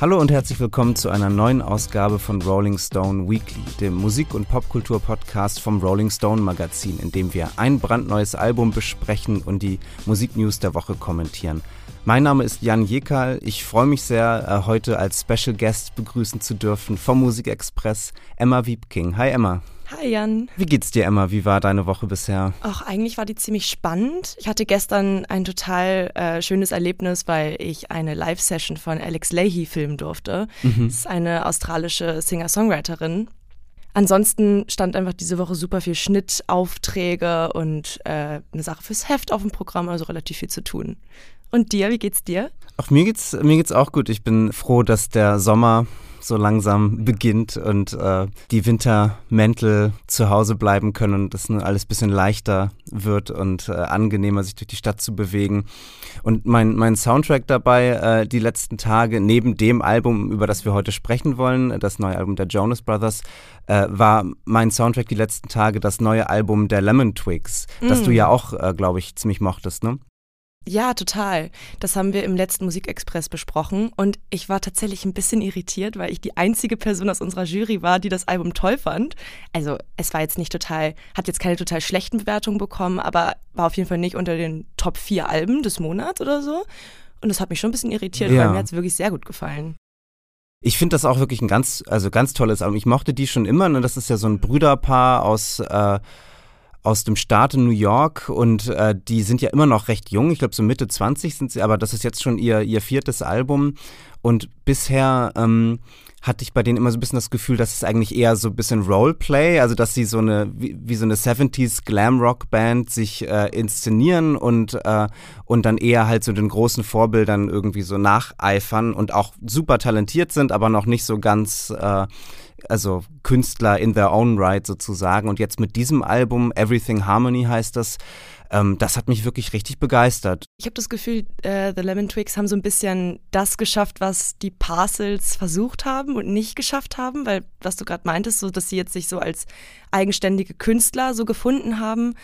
Hallo und herzlich willkommen zu einer neuen Ausgabe von Rolling Stone Weekly, dem Musik- und Popkultur-Podcast vom Rolling Stone Magazin, in dem wir ein brandneues Album besprechen und die Musiknews der Woche kommentieren. Mein Name ist Jan Jekal. Ich freue mich sehr, äh, heute als Special Guest begrüßen zu dürfen vom Musikexpress Emma Wiebking. Hi Emma. Hi Jan. Wie geht's dir, Emma? Wie war deine Woche bisher? Ach, eigentlich war die ziemlich spannend. Ich hatte gestern ein total äh, schönes Erlebnis, weil ich eine Live-Session von Alex Leahy filmen durfte. Mhm. Das ist eine australische Singer-Songwriterin. Ansonsten stand einfach diese Woche super viel Schnittaufträge und äh, eine Sache fürs Heft auf dem Programm, also relativ viel zu tun. Und dir, wie geht's dir? Ach, mir geht's, mir geht's auch gut. Ich bin froh, dass der Sommer so langsam beginnt und äh, die Wintermäntel zu Hause bleiben können und das nun alles bisschen leichter wird und äh, angenehmer, sich durch die Stadt zu bewegen. Und mein, mein Soundtrack dabei äh, die letzten Tage, neben dem Album, über das wir heute sprechen wollen, das neue Album der Jonas Brothers, äh, war mein Soundtrack die letzten Tage das neue Album der Lemon Twigs, mm. das du mm. ja auch, äh, glaube ich, ziemlich mochtest, ne? Ja, total. Das haben wir im letzten Musikexpress besprochen und ich war tatsächlich ein bisschen irritiert, weil ich die einzige Person aus unserer Jury war, die das Album toll fand. Also es war jetzt nicht total, hat jetzt keine total schlechten Bewertungen bekommen, aber war auf jeden Fall nicht unter den Top 4 Alben des Monats oder so. Und das hat mich schon ein bisschen irritiert, ja. weil mir hat es wirklich sehr gut gefallen. Ich finde das auch wirklich ein ganz, also ganz tolles Album. Ich mochte die schon immer, ne? Das ist ja so ein Brüderpaar aus äh, aus dem Staat in New York und äh, die sind ja immer noch recht jung. Ich glaube, so Mitte 20 sind sie, aber das ist jetzt schon ihr, ihr viertes Album. Und bisher ähm, hatte ich bei denen immer so ein bisschen das Gefühl, dass es eigentlich eher so ein bisschen Roleplay, also dass sie so eine, wie, wie so eine 70s Glam-Rock-Band sich äh, inszenieren und, äh, und dann eher halt so den großen Vorbildern irgendwie so nacheifern und auch super talentiert sind, aber noch nicht so ganz äh, also Künstler in their own right sozusagen. Und jetzt mit diesem Album, Everything Harmony heißt das, ähm, das hat mich wirklich richtig begeistert. Ich habe das Gefühl, äh, The Lemon Twigs haben so ein bisschen das geschafft, was die Parcels versucht haben und nicht geschafft haben, weil was du gerade meintest, so dass sie jetzt sich so als eigenständige Künstler so gefunden haben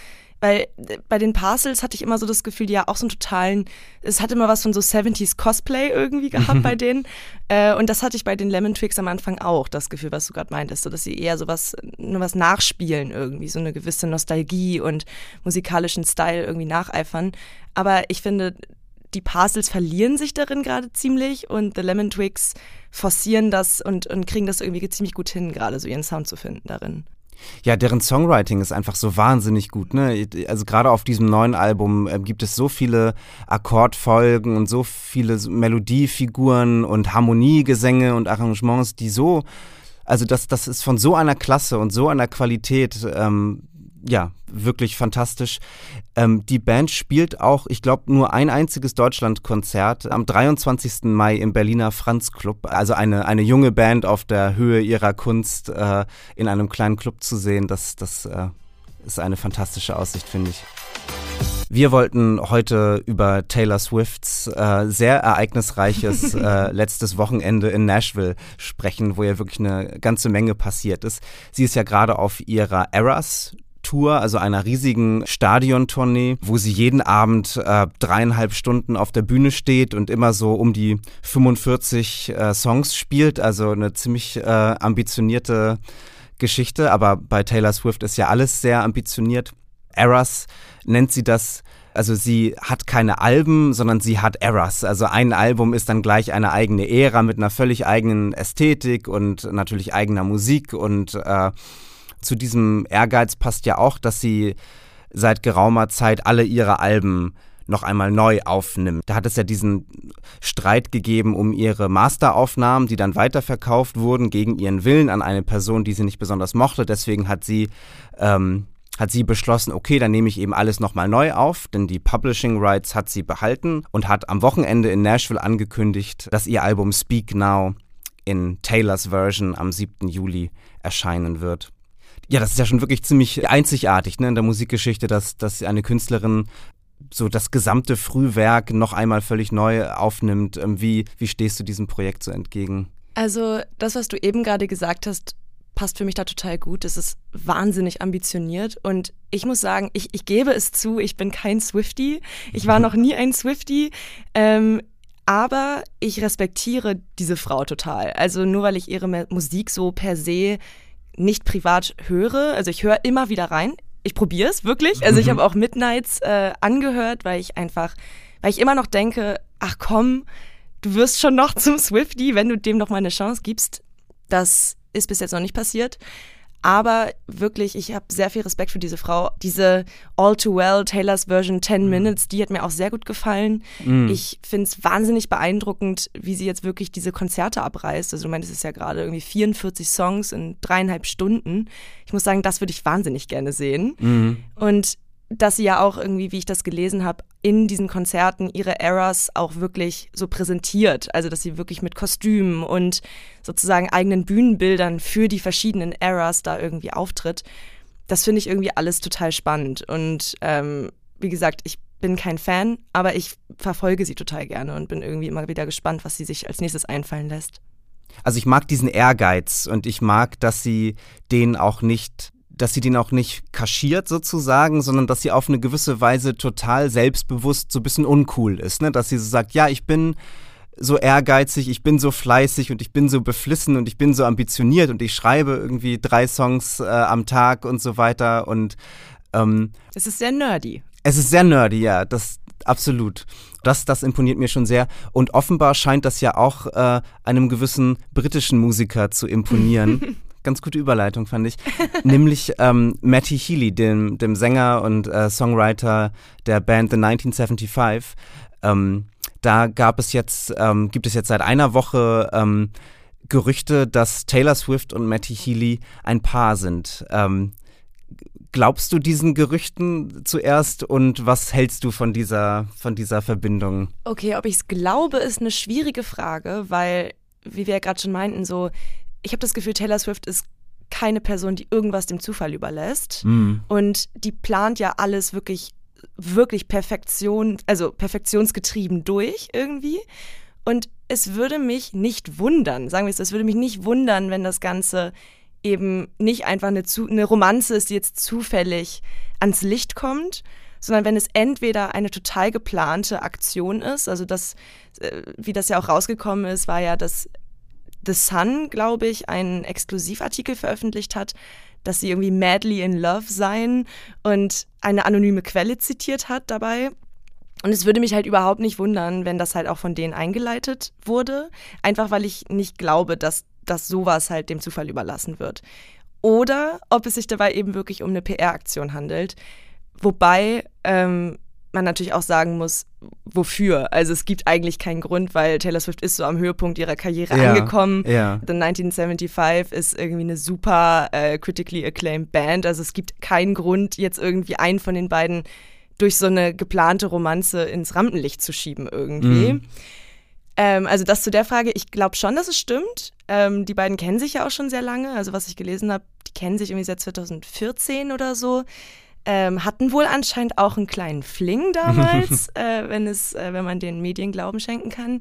weil äh, bei den Parcels hatte ich immer so das Gefühl, die ja auch so einen totalen, es hat immer was von so 70s Cosplay irgendwie gehabt bei denen. Äh, und das hatte ich bei den Lemon Twigs am Anfang auch, das Gefühl, was du gerade meintest, so dass sie eher so was, nur was nachspielen irgendwie, so eine gewisse Nostalgie und musikalischen Style irgendwie nacheifern. Aber ich finde, die Parcels verlieren sich darin gerade ziemlich und The Lemon Twigs forcieren das und, und kriegen das irgendwie ziemlich gut hin, gerade so ihren Sound zu finden darin. Ja, deren Songwriting ist einfach so wahnsinnig gut. Ne? Also gerade auf diesem neuen Album äh, gibt es so viele Akkordfolgen und so viele Melodiefiguren und Harmoniegesänge und Arrangements, die so, also das, das ist von so einer Klasse und so einer Qualität. Ähm, ja, wirklich fantastisch. Ähm, die Band spielt auch, ich glaube, nur ein einziges Deutschlandkonzert am 23. Mai im Berliner Franz Club. Also eine, eine junge Band auf der Höhe ihrer Kunst äh, in einem kleinen Club zu sehen, das, das äh, ist eine fantastische Aussicht, finde ich. Wir wollten heute über Taylor Swifts äh, sehr ereignisreiches äh, letztes Wochenende in Nashville sprechen, wo ja wirklich eine ganze Menge passiert ist. Sie ist ja gerade auf ihrer Eras Tour, also einer riesigen Stadiontournee, wo sie jeden Abend äh, dreieinhalb Stunden auf der Bühne steht und immer so um die 45 äh, Songs spielt. Also eine ziemlich äh, ambitionierte Geschichte. Aber bei Taylor Swift ist ja alles sehr ambitioniert. Eras nennt sie das also sie hat keine Alben, sondern sie hat Eras. Also ein Album ist dann gleich eine eigene Ära mit einer völlig eigenen Ästhetik und natürlich eigener Musik und äh, zu diesem Ehrgeiz passt ja auch, dass sie seit geraumer Zeit alle ihre Alben noch einmal neu aufnimmt. Da hat es ja diesen Streit gegeben um ihre Masteraufnahmen, die dann weiterverkauft wurden gegen ihren Willen an eine Person, die sie nicht besonders mochte. Deswegen hat sie ähm, hat sie beschlossen, okay, dann nehme ich eben alles nochmal neu auf, denn die Publishing Rights hat sie behalten und hat am Wochenende in Nashville angekündigt, dass ihr Album Speak Now in Taylors Version am 7. Juli erscheinen wird. Ja, das ist ja schon wirklich ziemlich einzigartig ne, in der Musikgeschichte, dass, dass eine Künstlerin so das gesamte Frühwerk noch einmal völlig neu aufnimmt. Ähm, wie, wie stehst du diesem Projekt so entgegen? Also das, was du eben gerade gesagt hast, passt für mich da total gut. Es ist wahnsinnig ambitioniert und ich muss sagen, ich, ich gebe es zu, ich bin kein Swifty. Ich war noch nie ein Swifty. Ähm, Aber ich respektiere diese Frau total. Also nur weil ich ihre Musik so per se nicht privat höre, also ich höre immer wieder rein. Ich probiere es wirklich. Also ich mhm. habe auch Midnights äh, angehört, weil ich einfach, weil ich immer noch denke, ach komm, du wirst schon noch zum Swifty, wenn du dem noch mal eine Chance gibst. Das ist bis jetzt noch nicht passiert. Aber wirklich, ich habe sehr viel Respekt für diese Frau. Diese All Too Well, Taylors Version 10 mhm. Minutes, die hat mir auch sehr gut gefallen. Mhm. Ich finde es wahnsinnig beeindruckend, wie sie jetzt wirklich diese Konzerte abreißt. Also du meinst, es ist ja gerade irgendwie 44 Songs in dreieinhalb Stunden. Ich muss sagen, das würde ich wahnsinnig gerne sehen. Mhm. Und dass sie ja auch irgendwie, wie ich das gelesen habe, in diesen Konzerten ihre Eras auch wirklich so präsentiert. Also dass sie wirklich mit Kostümen und sozusagen eigenen Bühnenbildern für die verschiedenen Eras da irgendwie auftritt. Das finde ich irgendwie alles total spannend. Und ähm, wie gesagt, ich bin kein Fan, aber ich verfolge sie total gerne und bin irgendwie immer wieder gespannt, was sie sich als nächstes einfallen lässt. Also ich mag diesen Ehrgeiz und ich mag, dass sie den auch nicht dass sie den auch nicht kaschiert sozusagen, sondern dass sie auf eine gewisse Weise total selbstbewusst so ein bisschen uncool ist, ne? Dass sie so sagt, ja, ich bin so ehrgeizig, ich bin so fleißig und ich bin so beflissen und ich bin so ambitioniert und ich schreibe irgendwie drei Songs äh, am Tag und so weiter und ähm, es ist sehr nerdy. Es ist sehr nerdy, ja, das absolut. Das, das imponiert mir schon sehr. Und offenbar scheint das ja auch äh, einem gewissen britischen Musiker zu imponieren. ganz gute Überleitung, fand ich. Nämlich ähm, Matty Healy, dem, dem Sänger und äh, Songwriter der Band The 1975. Ähm, da gab es jetzt, ähm, gibt es jetzt seit einer Woche ähm, Gerüchte, dass Taylor Swift und Matty Healy ein Paar sind. Ähm, glaubst du diesen Gerüchten zuerst und was hältst du von dieser, von dieser Verbindung? Okay, ob ich es glaube, ist eine schwierige Frage, weil, wie wir ja gerade schon meinten, so ich habe das Gefühl, Taylor Swift ist keine Person, die irgendwas dem Zufall überlässt. Mhm. Und die plant ja alles wirklich, wirklich Perfektion, also perfektionsgetrieben durch irgendwie. Und es würde mich nicht wundern, sagen wir es, es würde mich nicht wundern, wenn das Ganze eben nicht einfach eine, eine Romanze ist, die jetzt zufällig ans Licht kommt, sondern wenn es entweder eine total geplante Aktion ist, also das, äh, wie das ja auch rausgekommen ist, war ja, dass The Sun, glaube ich, einen Exklusivartikel veröffentlicht hat, dass sie irgendwie madly in love seien und eine anonyme Quelle zitiert hat dabei. Und es würde mich halt überhaupt nicht wundern, wenn das halt auch von denen eingeleitet wurde, einfach weil ich nicht glaube, dass, dass sowas halt dem Zufall überlassen wird. Oder ob es sich dabei eben wirklich um eine PR-Aktion handelt. Wobei ähm, man natürlich auch sagen muss, wofür. Also es gibt eigentlich keinen Grund, weil Taylor Swift ist so am Höhepunkt ihrer Karriere ja, angekommen. Ja. The 1975 ist irgendwie eine super äh, critically acclaimed Band. Also es gibt keinen Grund, jetzt irgendwie einen von den beiden durch so eine geplante Romanze ins Rampenlicht zu schieben irgendwie. Mhm. Ähm, also das zu der Frage, ich glaube schon, dass es stimmt. Ähm, die beiden kennen sich ja auch schon sehr lange. Also was ich gelesen habe, die kennen sich irgendwie seit 2014 oder so ähm, hatten wohl anscheinend auch einen kleinen Fling damals, äh, wenn, es, äh, wenn man den Medien Glauben schenken kann.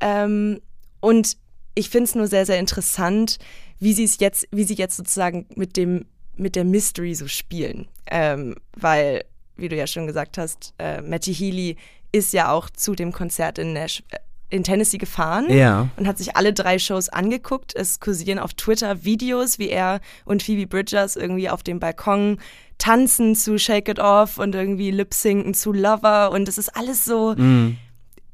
Ähm, und ich finde es nur sehr, sehr interessant, wie sie es jetzt, wie sie jetzt sozusagen mit dem, mit der Mystery so spielen. Ähm, weil, wie du ja schon gesagt hast, äh, Matty Healy ist ja auch zu dem Konzert in Nash äh, in Tennessee gefahren ja. und hat sich alle drei Shows angeguckt. Es kursieren auf Twitter Videos, wie er und Phoebe Bridgers irgendwie auf dem Balkon tanzen zu Shake It Off und irgendwie lip-sinken zu Lover und es ist alles so. Mm.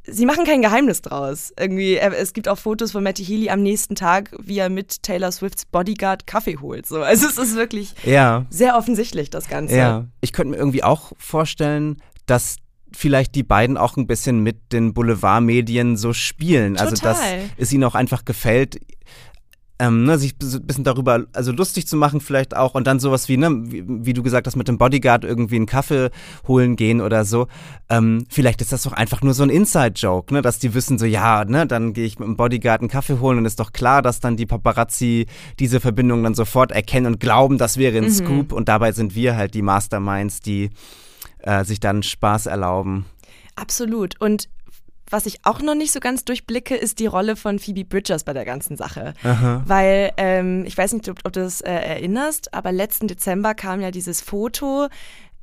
Sie machen kein Geheimnis draus. Irgendwie, es gibt auch Fotos von Matty Healy am nächsten Tag, wie er mit Taylor Swifts Bodyguard Kaffee holt. So. Also es ist wirklich ja. sehr offensichtlich, das Ganze. Ja, ich könnte mir irgendwie auch vorstellen, dass vielleicht die beiden auch ein bisschen mit den Boulevardmedien so spielen. Total. Also dass es ihnen auch einfach gefällt, ähm, ne, sich ein bisschen darüber also lustig zu machen vielleicht auch und dann sowas wie, ne, wie, wie du gesagt hast, mit dem Bodyguard irgendwie einen Kaffee holen gehen oder so. Ähm, vielleicht ist das doch einfach nur so ein Inside-Joke, ne, dass die wissen so, ja, ne, dann gehe ich mit dem Bodyguard einen Kaffee holen und ist doch klar, dass dann die Paparazzi diese Verbindung dann sofort erkennen und glauben, das wäre ein mhm. Scoop und dabei sind wir halt die Masterminds, die äh, sich dann Spaß erlauben. Absolut. Und was ich auch noch nicht so ganz durchblicke, ist die Rolle von Phoebe Bridgers bei der ganzen Sache. Aha. Weil, ähm, ich weiß nicht, ob, ob du das äh, erinnerst, aber letzten Dezember kam ja dieses Foto,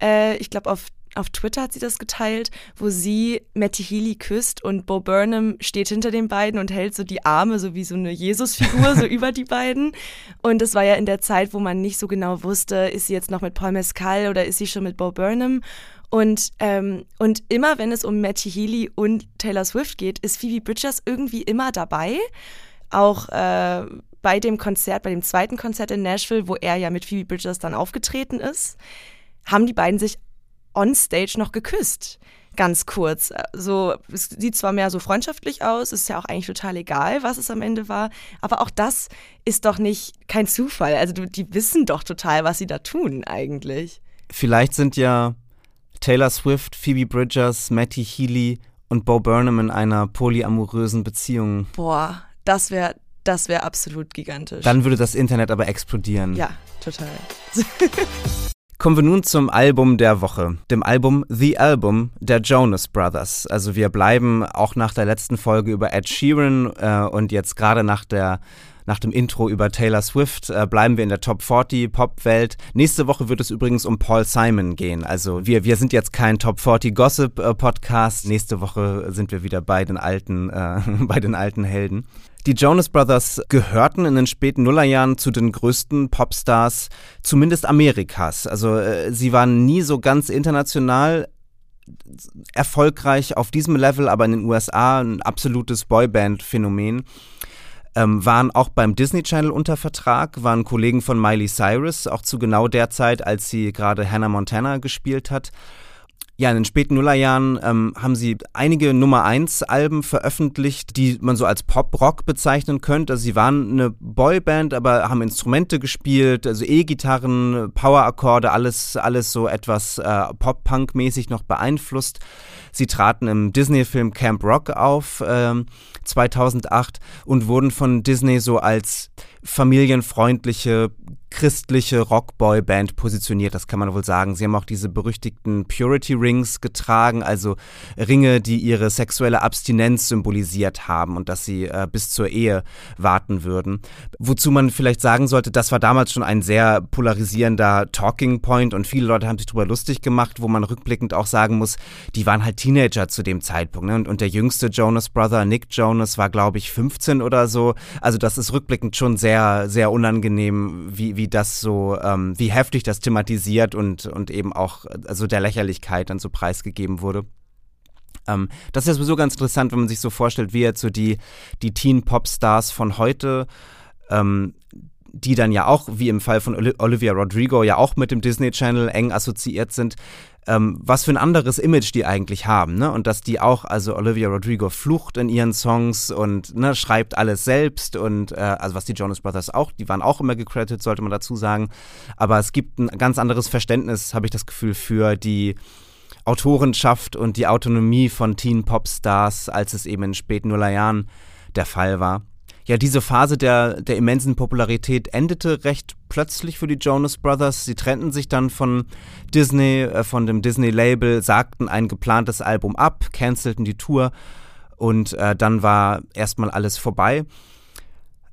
äh, ich glaube auf auf Twitter hat sie das geteilt, wo sie Matty Healy küsst und Bo Burnham steht hinter den beiden und hält so die Arme, so wie so eine Jesusfigur, so über die beiden. Und es war ja in der Zeit, wo man nicht so genau wusste, ist sie jetzt noch mit Paul Mescal oder ist sie schon mit Bo Burnham? Und, ähm, und immer wenn es um Matty Healy und Taylor Swift geht, ist Phoebe Bridgers irgendwie immer dabei. Auch äh, bei dem Konzert, bei dem zweiten Konzert in Nashville, wo er ja mit Phoebe Bridgers dann aufgetreten ist, haben die beiden sich on stage noch geküsst. Ganz kurz. So, es sieht zwar mehr so freundschaftlich aus, ist ja auch eigentlich total egal, was es am Ende war, aber auch das ist doch nicht kein Zufall. Also die wissen doch total, was sie da tun eigentlich. Vielleicht sind ja Taylor Swift, Phoebe Bridgers, Matty Healy und Bo Burnham in einer polyamorösen Beziehung. Boah, das wäre das wäre absolut gigantisch. Dann würde das Internet aber explodieren. Ja, total. Kommen wir nun zum Album der Woche, dem Album The Album der Jonas Brothers. Also wir bleiben auch nach der letzten Folge über Ed Sheeran äh, und jetzt gerade nach der nach dem Intro über Taylor Swift äh, bleiben wir in der Top 40 Pop-Welt. Nächste Woche wird es übrigens um Paul Simon gehen. Also wir, wir sind jetzt kein Top 40 Gossip äh, Podcast. Nächste Woche sind wir wieder bei den alten, äh, bei den alten Helden. Die Jonas Brothers gehörten in den späten Nullerjahren zu den größten Popstars, zumindest Amerikas. Also äh, sie waren nie so ganz international erfolgreich auf diesem Level, aber in den USA ein absolutes Boyband-Phänomen ähm, waren auch beim Disney Channel unter Vertrag, waren Kollegen von Miley Cyrus, auch zu genau der Zeit, als sie gerade Hannah Montana gespielt hat. Ja, in den späten Nullerjahren ähm, haben sie einige Nummer 1 Alben veröffentlicht, die man so als Pop-Rock bezeichnen könnte. Also sie waren eine Boyband, aber haben Instrumente gespielt, also E-Gitarren, Power-Akkorde, alles, alles so etwas äh, Pop-Punk-mäßig noch beeinflusst. Sie traten im Disney-Film Camp Rock auf äh, 2008 und wurden von Disney so als familienfreundliche christliche Rockboy-Band positioniert, das kann man wohl sagen. Sie haben auch diese berüchtigten Purity Rings getragen, also Ringe, die ihre sexuelle Abstinenz symbolisiert haben und dass sie äh, bis zur Ehe warten würden. Wozu man vielleicht sagen sollte, das war damals schon ein sehr polarisierender Talking Point und viele Leute haben sich darüber lustig gemacht, wo man rückblickend auch sagen muss, die waren halt Teenager zu dem Zeitpunkt. Ne? Und, und der jüngste Jonas Brother, Nick Jonas, war glaube ich 15 oder so. Also das ist rückblickend schon sehr, sehr unangenehm, wie, wie das so, ähm, wie heftig das thematisiert und, und eben auch also der Lächerlichkeit dann so preisgegeben wurde. Ähm, das ist sowieso ganz interessant, wenn man sich so vorstellt, wie jetzt so die, die Teen-Pop-Stars von heute ähm, die dann ja auch, wie im Fall von Olivia Rodrigo, ja auch mit dem Disney Channel eng assoziiert sind, ähm, was für ein anderes Image die eigentlich haben, ne? Und dass die auch, also Olivia Rodrigo flucht in ihren Songs und ne, schreibt alles selbst und äh, also was die Jonas Brothers auch, die waren auch immer gecredited, sollte man dazu sagen. Aber es gibt ein ganz anderes Verständnis, habe ich das Gefühl, für die Autorenschaft und die Autonomie von Teen Popstars, als es eben in späten Nullerjahren der Fall war. Ja, diese Phase der, der immensen Popularität endete recht plötzlich für die Jonas Brothers. Sie trennten sich dann von Disney, äh, von dem Disney-Label, sagten ein geplantes Album ab, cancelten die Tour und äh, dann war erstmal alles vorbei.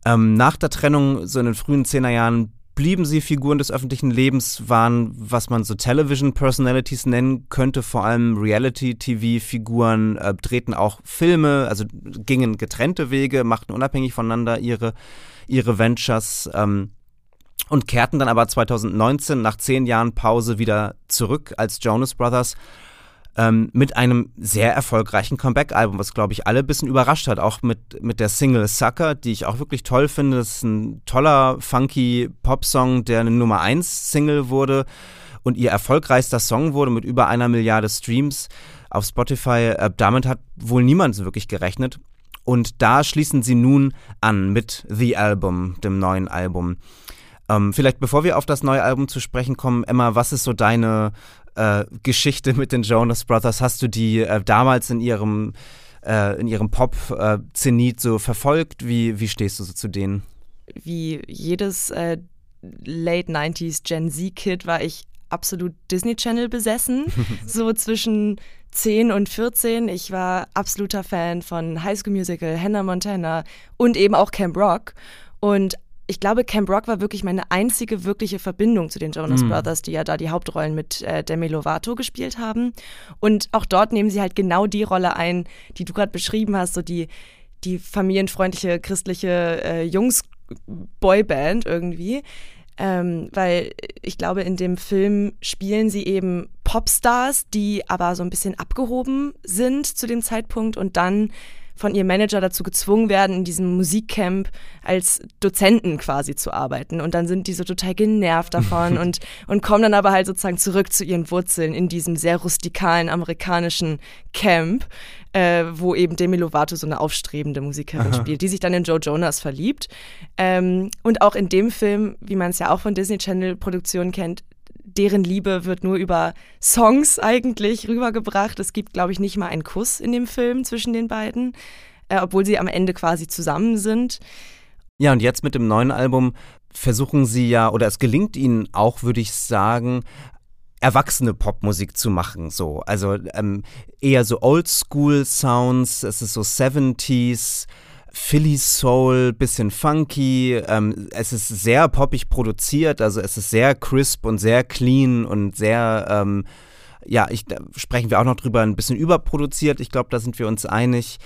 Ähm, nach der Trennung, so in den frühen Zehnerjahren, blieben sie Figuren des öffentlichen Lebens, waren, was man so Television Personalities nennen könnte, vor allem Reality-TV-Figuren, äh, drehten auch Filme, also gingen getrennte Wege, machten unabhängig voneinander ihre, ihre Ventures. Ähm, und kehrten dann aber 2019 nach zehn Jahren Pause wieder zurück als Jonas Brothers ähm, mit einem sehr erfolgreichen Comeback-Album, was, glaube ich, alle ein bisschen überrascht hat. Auch mit, mit der Single Sucker, die ich auch wirklich toll finde. Das ist ein toller, funky Pop-Song, der eine Nummer 1 Single wurde und ihr erfolgreichster Song wurde mit über einer Milliarde Streams auf Spotify. Äh, damit hat wohl niemand so wirklich gerechnet. Und da schließen sie nun an mit The Album, dem neuen Album. Ähm, vielleicht bevor wir auf das neue Album zu sprechen kommen, Emma, was ist so deine äh, Geschichte mit den Jonas Brothers? Hast du die äh, damals in ihrem, äh, in ihrem Pop-Zenit so verfolgt? Wie, wie stehst du so zu denen? Wie jedes äh, Late 90s Gen Z-Kid war ich absolut Disney Channel besessen. so zwischen 10 und 14. Ich war absoluter Fan von High School Musical, Hannah Montana und eben auch Camp Rock. Und ich glaube, Camp Rock war wirklich meine einzige wirkliche Verbindung zu den Jonas Mhm. Brothers, die ja da die Hauptrollen mit äh, Demi Lovato gespielt haben. Und auch dort nehmen sie halt genau die Rolle ein, die du gerade beschrieben hast, so die, die familienfreundliche christliche äh, Jungs-Boyband irgendwie. Ähm, weil ich glaube, in dem Film spielen sie eben Popstars, die aber so ein bisschen abgehoben sind zu dem Zeitpunkt und dann von ihrem Manager dazu gezwungen werden, in diesem Musikcamp als Dozenten quasi zu arbeiten. Und dann sind die so total genervt davon und, und kommen dann aber halt sozusagen zurück zu ihren Wurzeln in diesem sehr rustikalen amerikanischen Camp, äh, wo eben Demi Lovato so eine aufstrebende Musikerin Aha. spielt, die sich dann in Joe Jonas verliebt. Ähm, und auch in dem Film, wie man es ja auch von Disney Channel Produktionen kennt, deren Liebe wird nur über Songs eigentlich rübergebracht. Es gibt, glaube ich, nicht mal einen Kuss in dem Film zwischen den beiden, äh, obwohl sie am Ende quasi zusammen sind. Ja, und jetzt mit dem neuen Album versuchen sie ja, oder es gelingt ihnen auch, würde ich sagen, erwachsene Popmusik zu machen, so. Also ähm, eher so Oldschool-Sounds, es ist so 70s, Philly Soul, bisschen funky. Ähm, es ist sehr poppig produziert, also es ist sehr crisp und sehr clean und sehr, ähm, ja, ich, sprechen wir auch noch drüber, ein bisschen überproduziert. Ich glaube, da sind wir uns einig.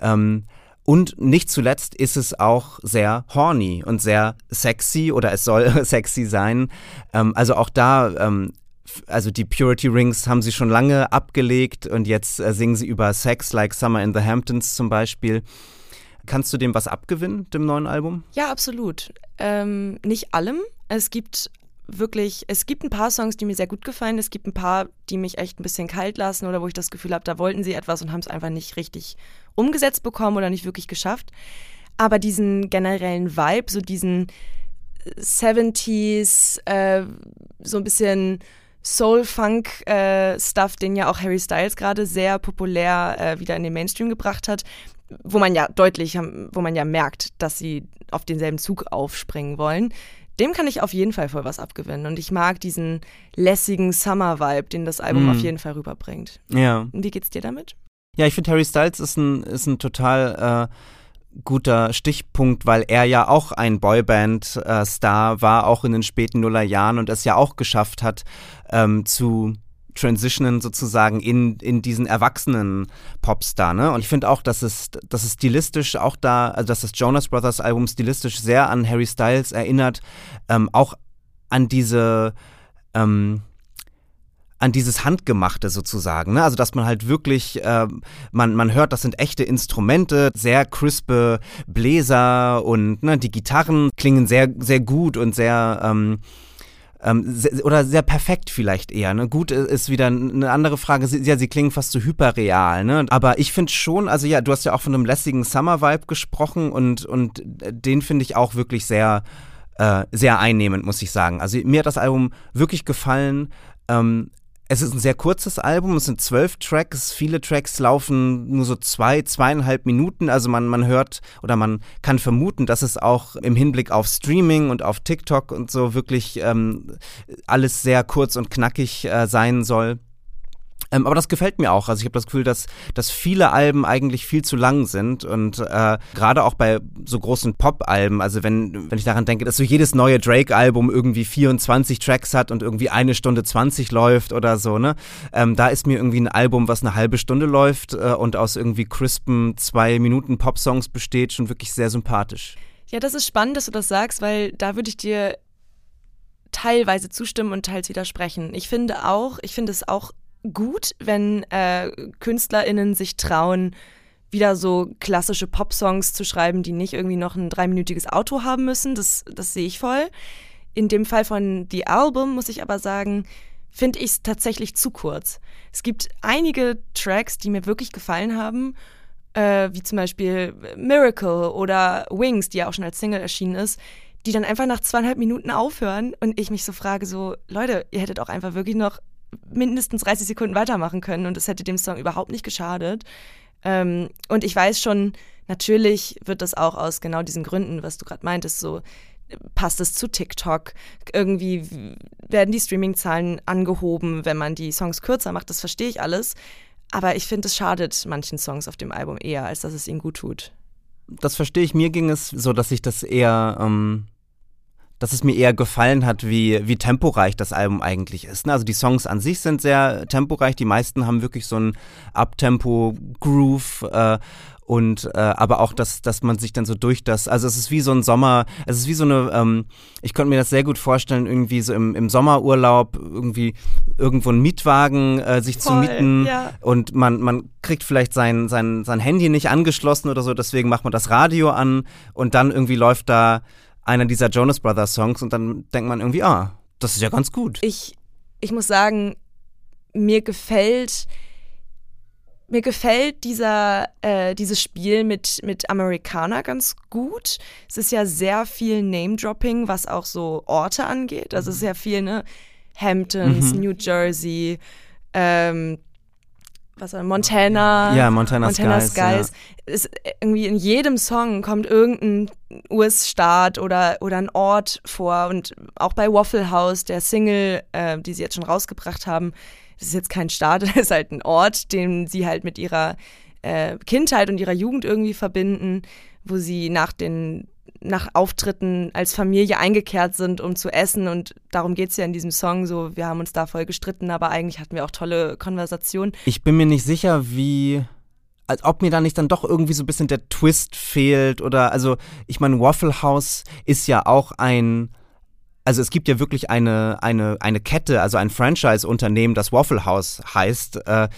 Ähm, und nicht zuletzt ist es auch sehr horny und sehr sexy oder es soll sexy sein. Ähm, also auch da, ähm, also die Purity Rings haben sie schon lange abgelegt und jetzt äh, singen sie über Sex like Summer in the Hamptons zum Beispiel. Kannst du dem was abgewinnen, dem neuen Album? Ja, absolut. Ähm, nicht allem. Es gibt wirklich, es gibt ein paar Songs, die mir sehr gut gefallen. Es gibt ein paar, die mich echt ein bisschen kalt lassen oder wo ich das Gefühl habe, da wollten sie etwas und haben es einfach nicht richtig umgesetzt bekommen oder nicht wirklich geschafft. Aber diesen generellen Vibe, so diesen 70s, äh, so ein bisschen Soul-Funk-Stuff, den ja auch Harry Styles gerade sehr populär äh, wieder in den Mainstream gebracht hat, wo man ja deutlich, wo man ja merkt, dass sie auf denselben Zug aufspringen wollen. Dem kann ich auf jeden Fall voll was abgewinnen. Und ich mag diesen lässigen Summer-Vibe, den das Album Mm. auf jeden Fall rüberbringt. Ja. Und wie geht's dir damit? Ja, ich finde Harry Styles ist ein, ist ein total äh, guter Stichpunkt, weil er ja auch ein Boyband-Star war, auch in den späten Nullerjahren und es ja auch geschafft hat, ähm, zu transitionen sozusagen in, in diesen erwachsenen Popstar, ne? Und ich finde auch, dass es, dass es stilistisch auch da, also dass das Jonas Brothers Album stilistisch sehr an Harry Styles erinnert, ähm, auch an diese, ähm, an dieses Handgemachte sozusagen. Ne? Also dass man halt wirklich, äh, man, man hört, das sind echte Instrumente, sehr crispe Bläser und ne, die Gitarren klingen sehr, sehr gut und sehr, ähm, ähm, oder sehr perfekt vielleicht eher. Ne? Gut äh, ist wieder eine andere Frage. Ja, sie klingen fast so hyperreal. Ne? Aber ich finde schon, also ja, du hast ja auch von einem lässigen Summer-Vibe gesprochen und, und den finde ich auch wirklich sehr, äh, sehr einnehmend, muss ich sagen. Also mir hat das Album wirklich gefallen. Ähm, es ist ein sehr kurzes Album, es sind zwölf Tracks, viele Tracks laufen nur so zwei, zweieinhalb Minuten, also man, man hört oder man kann vermuten, dass es auch im Hinblick auf Streaming und auf TikTok und so wirklich ähm, alles sehr kurz und knackig äh, sein soll. Ähm, aber das gefällt mir auch. Also ich habe das Gefühl, dass, dass viele Alben eigentlich viel zu lang sind und äh, gerade auch bei so großen Pop-Alben, also wenn, wenn ich daran denke, dass so jedes neue Drake-Album irgendwie 24 Tracks hat und irgendwie eine Stunde 20 läuft oder so, ne? Ähm, da ist mir irgendwie ein Album, was eine halbe Stunde läuft äh, und aus irgendwie crispen zwei Minuten Pop-Songs besteht, schon wirklich sehr sympathisch. Ja, das ist spannend, dass du das sagst, weil da würde ich dir teilweise zustimmen und teils widersprechen. Ich finde auch, ich finde es auch gut, wenn äh, KünstlerInnen sich trauen, wieder so klassische Popsongs zu schreiben, die nicht irgendwie noch ein dreiminütiges Auto haben müssen. Das, das sehe ich voll. In dem Fall von The Album muss ich aber sagen, finde ich es tatsächlich zu kurz. Es gibt einige Tracks, die mir wirklich gefallen haben, äh, wie zum Beispiel Miracle oder Wings, die ja auch schon als Single erschienen ist, die dann einfach nach zweieinhalb Minuten aufhören und ich mich so frage, so, Leute, ihr hättet auch einfach wirklich noch mindestens 30 Sekunden weitermachen können und es hätte dem Song überhaupt nicht geschadet. Ähm, und ich weiß schon, natürlich wird das auch aus genau diesen Gründen, was du gerade meintest, so passt es zu TikTok. Irgendwie werden die Streaming-Zahlen angehoben, wenn man die Songs kürzer macht. Das verstehe ich alles. Aber ich finde, es schadet manchen Songs auf dem Album eher, als dass es ihnen gut tut. Das verstehe ich. Mir ging es so, dass ich das eher, ähm, dass es mir eher gefallen hat, wie, wie temporeich das Album eigentlich ist. Ne? Also die Songs an sich sind sehr temporeich, die meisten haben wirklich so einen Abtempo-Groove äh, und äh, aber auch, dass, dass man sich dann so durch das, also es ist wie so ein Sommer, es ist wie so eine, ähm, ich konnte mir das sehr gut vorstellen, irgendwie so im, im Sommerurlaub irgendwie irgendwo einen Mietwagen äh, sich Voll, zu mieten ja. und man, man kriegt vielleicht sein, sein, sein Handy nicht angeschlossen oder so, deswegen macht man das Radio an und dann irgendwie läuft da einer dieser Jonas Brothers Songs und dann denkt man irgendwie, ah, das ist ja ganz gut. Ich, ich muss sagen, mir gefällt mir gefällt dieser, äh, dieses Spiel mit, mit Amerikaner ganz gut. Es ist ja sehr viel Name-Dropping, was auch so Orte angeht. Also es ist ja viel, ne? Hamptons, mhm. New Jersey, ähm, was war Montana. Ja, Montana, Montana Skies. Skies. Ja. Ist irgendwie in jedem Song kommt irgendein US-Staat oder, oder ein Ort vor. Und auch bei Waffle House, der Single, äh, die sie jetzt schon rausgebracht haben, das ist jetzt kein Staat, das ist halt ein Ort, den sie halt mit ihrer äh, Kindheit und ihrer Jugend irgendwie verbinden, wo sie nach den nach Auftritten als Familie eingekehrt sind, um zu essen. Und darum geht es ja in diesem Song so. Wir haben uns da voll gestritten, aber eigentlich hatten wir auch tolle Konversationen. Ich bin mir nicht sicher, wie. Als ob mir da nicht dann doch irgendwie so ein bisschen der Twist fehlt oder also ich meine Waffle House ist ja auch ein also es gibt ja wirklich eine, eine, eine Kette, also ein Franchise-Unternehmen, das Waffle House heißt. Äh,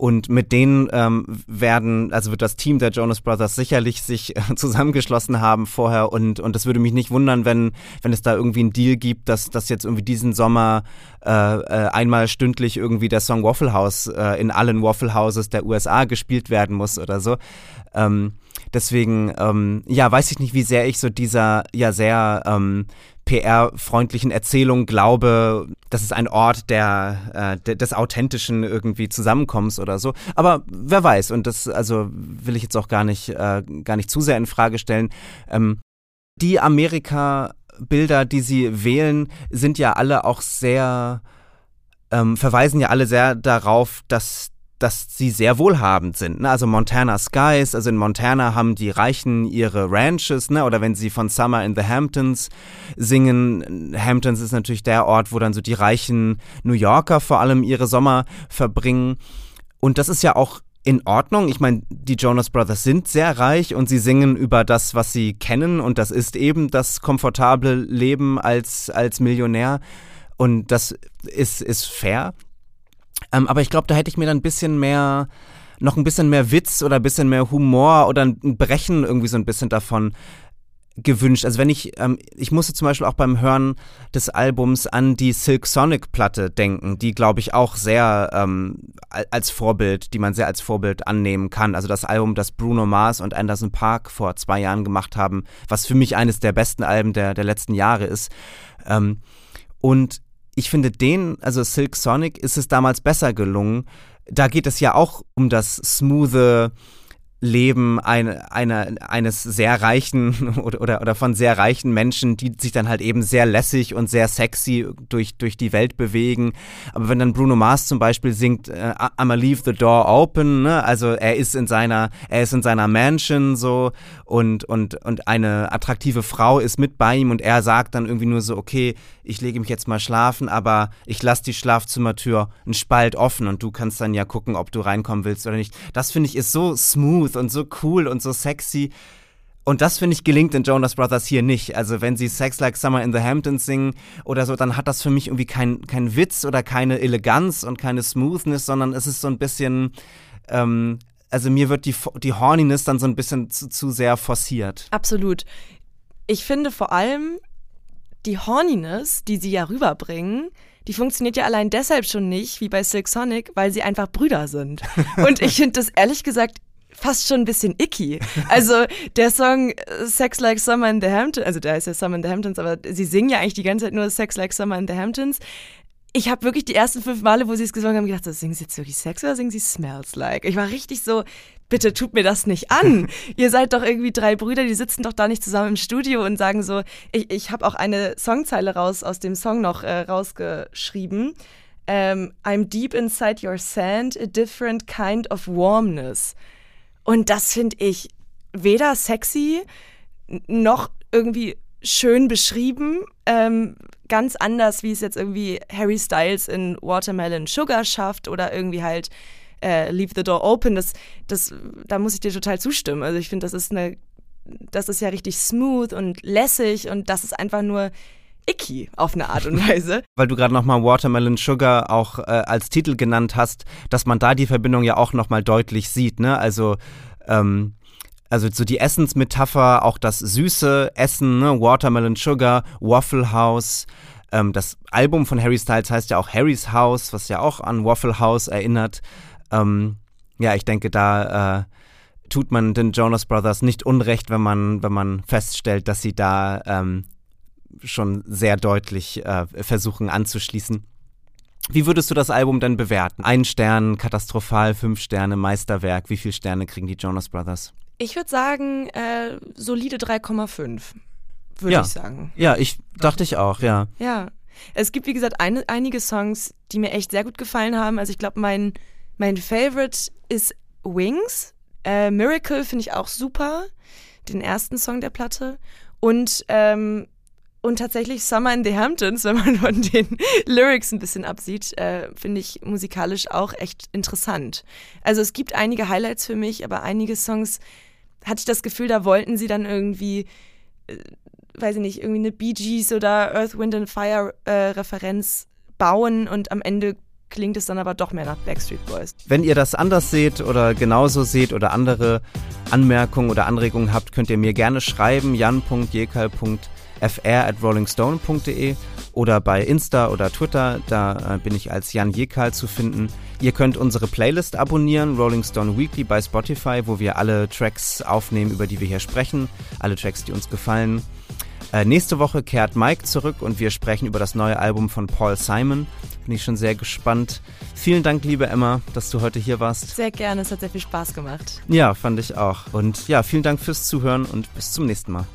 und mit denen ähm, werden, also wird das Team der Jonas Brothers sicherlich sich äh, zusammengeschlossen haben vorher und und es würde mich nicht wundern, wenn wenn es da irgendwie einen Deal gibt, dass dass jetzt irgendwie diesen Sommer äh, äh, einmal stündlich irgendwie der Song Waffle House äh, in allen Waffle Houses der USA gespielt werden muss oder so. Ähm, deswegen ähm, ja weiß ich nicht, wie sehr ich so dieser ja sehr ähm, PR-freundlichen Erzählung glaube, das ist ein Ort der, äh, des authentischen irgendwie Zusammenkommens oder so. Aber wer weiß, und das also will ich jetzt auch gar nicht, äh, gar nicht zu sehr in Frage stellen. Ähm, die Amerika-Bilder, die sie wählen, sind ja alle auch sehr, ähm, verweisen ja alle sehr darauf, dass dass sie sehr wohlhabend sind. Ne? Also Montana Skies, also in Montana haben die Reichen ihre Ranches, ne? oder wenn sie von Summer in the Hamptons singen, Hamptons ist natürlich der Ort, wo dann so die reichen New Yorker vor allem ihre Sommer verbringen. Und das ist ja auch in Ordnung. Ich meine, die Jonas Brothers sind sehr reich und sie singen über das, was sie kennen und das ist eben das komfortable Leben als, als Millionär. Und das ist, ist fair. Ähm, aber ich glaube, da hätte ich mir dann ein bisschen mehr, noch ein bisschen mehr Witz oder ein bisschen mehr Humor oder ein Brechen irgendwie so ein bisschen davon gewünscht. Also wenn ich, ähm, ich musste zum Beispiel auch beim Hören des Albums an die Silk Sonic Platte denken, die glaube ich auch sehr ähm, als Vorbild, die man sehr als Vorbild annehmen kann. Also das Album, das Bruno Mars und Anderson Park vor zwei Jahren gemacht haben, was für mich eines der besten Alben der, der letzten Jahre ist. Ähm, und ich finde den, also Silk Sonic, ist es damals besser gelungen. Da geht es ja auch um das smoothe Leben eine, eine, eines sehr reichen oder, oder, oder von sehr reichen Menschen, die sich dann halt eben sehr lässig und sehr sexy durch, durch die Welt bewegen. Aber wenn dann Bruno Mars zum Beispiel singt, äh, I'ma leave the door open, ne? also er ist in seiner, er ist in seiner Mansion so und, und, und eine attraktive Frau ist mit bei ihm und er sagt dann irgendwie nur so, okay, ich lege mich jetzt mal schlafen, aber ich lasse die Schlafzimmertür einen Spalt offen und du kannst dann ja gucken, ob du reinkommen willst oder nicht. Das finde ich ist so smooth und so cool und so sexy. Und das finde ich gelingt in Jonas Brothers hier nicht. Also wenn sie Sex Like Summer in the Hamptons singen oder so, dann hat das für mich irgendwie keinen kein Witz oder keine Eleganz und keine Smoothness, sondern es ist so ein bisschen, ähm, also mir wird die, die Horniness dann so ein bisschen zu, zu sehr forciert. Absolut. Ich finde vor allem, die Horniness, die sie ja rüberbringen, die funktioniert ja allein deshalb schon nicht, wie bei Silk Sonic, weil sie einfach Brüder sind. Und ich finde das ehrlich gesagt fast schon ein bisschen icky. Also der Song Sex Like Summer in the Hamptons, also der heißt ja Summer in the Hamptons, aber sie singen ja eigentlich die ganze Zeit nur Sex Like Summer in the Hamptons. Ich habe wirklich die ersten fünf Male, wo sie es gesungen haben, gedacht, so, singen sie jetzt wirklich Sex oder singen sie Smells Like? Ich war richtig so, bitte tut mir das nicht an. Ihr seid doch irgendwie drei Brüder, die sitzen doch da nicht zusammen im Studio und sagen so, ich, ich habe auch eine Songzeile raus aus dem Song noch äh, rausgeschrieben. Ähm, I'm deep inside your sand, a different kind of warmness. Und das finde ich weder sexy noch irgendwie schön beschrieben. Ähm, ganz anders, wie es jetzt irgendwie Harry Styles in Watermelon Sugar schafft oder irgendwie halt äh, Leave the Door Open. Das, das, da muss ich dir total zustimmen. Also ich finde, das ist eine, das ist ja richtig smooth und lässig und das ist einfach nur icky auf eine Art und Weise. Weil du gerade nochmal Watermelon Sugar auch äh, als Titel genannt hast, dass man da die Verbindung ja auch nochmal deutlich sieht, ne? Also ähm, also so die Essensmetapher, auch das süße Essen, ne? Watermelon Sugar, Waffle House. Ähm, das Album von Harry Styles heißt ja auch Harry's House, was ja auch an Waffle House erinnert. Ähm, ja, ich denke, da äh, tut man den Jonas Brothers nicht unrecht, wenn man, wenn man feststellt, dass sie da ähm, schon sehr deutlich äh, versuchen anzuschließen. Wie würdest du das Album denn bewerten? Ein Stern, katastrophal, fünf Sterne, Meisterwerk. Wie viele Sterne kriegen die Jonas Brothers? Ich würde sagen, äh, solide 3,5, würde ja. ich sagen. Ja, ich dachte ich auch, ja. Ja. Es gibt, wie gesagt, eine, einige Songs, die mir echt sehr gut gefallen haben. Also ich glaube, mein, mein Favorite ist Wings. Äh, Miracle finde ich auch super. Den ersten Song der Platte. Und ähm, und tatsächlich Summer in the Hamptons, wenn man von den Lyrics ein bisschen absieht, äh, finde ich musikalisch auch echt interessant. Also es gibt einige Highlights für mich, aber einige Songs hatte ich das Gefühl, da wollten sie dann irgendwie, äh, weiß ich nicht, irgendwie eine Bee Gees oder Earth, Wind and Fire äh, Referenz bauen und am Ende klingt es dann aber doch mehr nach Backstreet Boys. Wenn ihr das anders seht oder genauso seht oder andere Anmerkungen oder Anregungen habt, könnt ihr mir gerne schreiben, jan.jekal.de fr at rollingstone.de oder bei Insta oder Twitter, da äh, bin ich als Jan Jekal zu finden. Ihr könnt unsere Playlist abonnieren, Rolling Stone Weekly bei Spotify, wo wir alle Tracks aufnehmen, über die wir hier sprechen, alle Tracks, die uns gefallen. Äh, nächste Woche kehrt Mike zurück und wir sprechen über das neue Album von Paul Simon. Bin ich schon sehr gespannt. Vielen Dank, liebe Emma, dass du heute hier warst. Sehr gerne, es hat sehr viel Spaß gemacht. Ja, fand ich auch. Und ja, vielen Dank fürs Zuhören und bis zum nächsten Mal.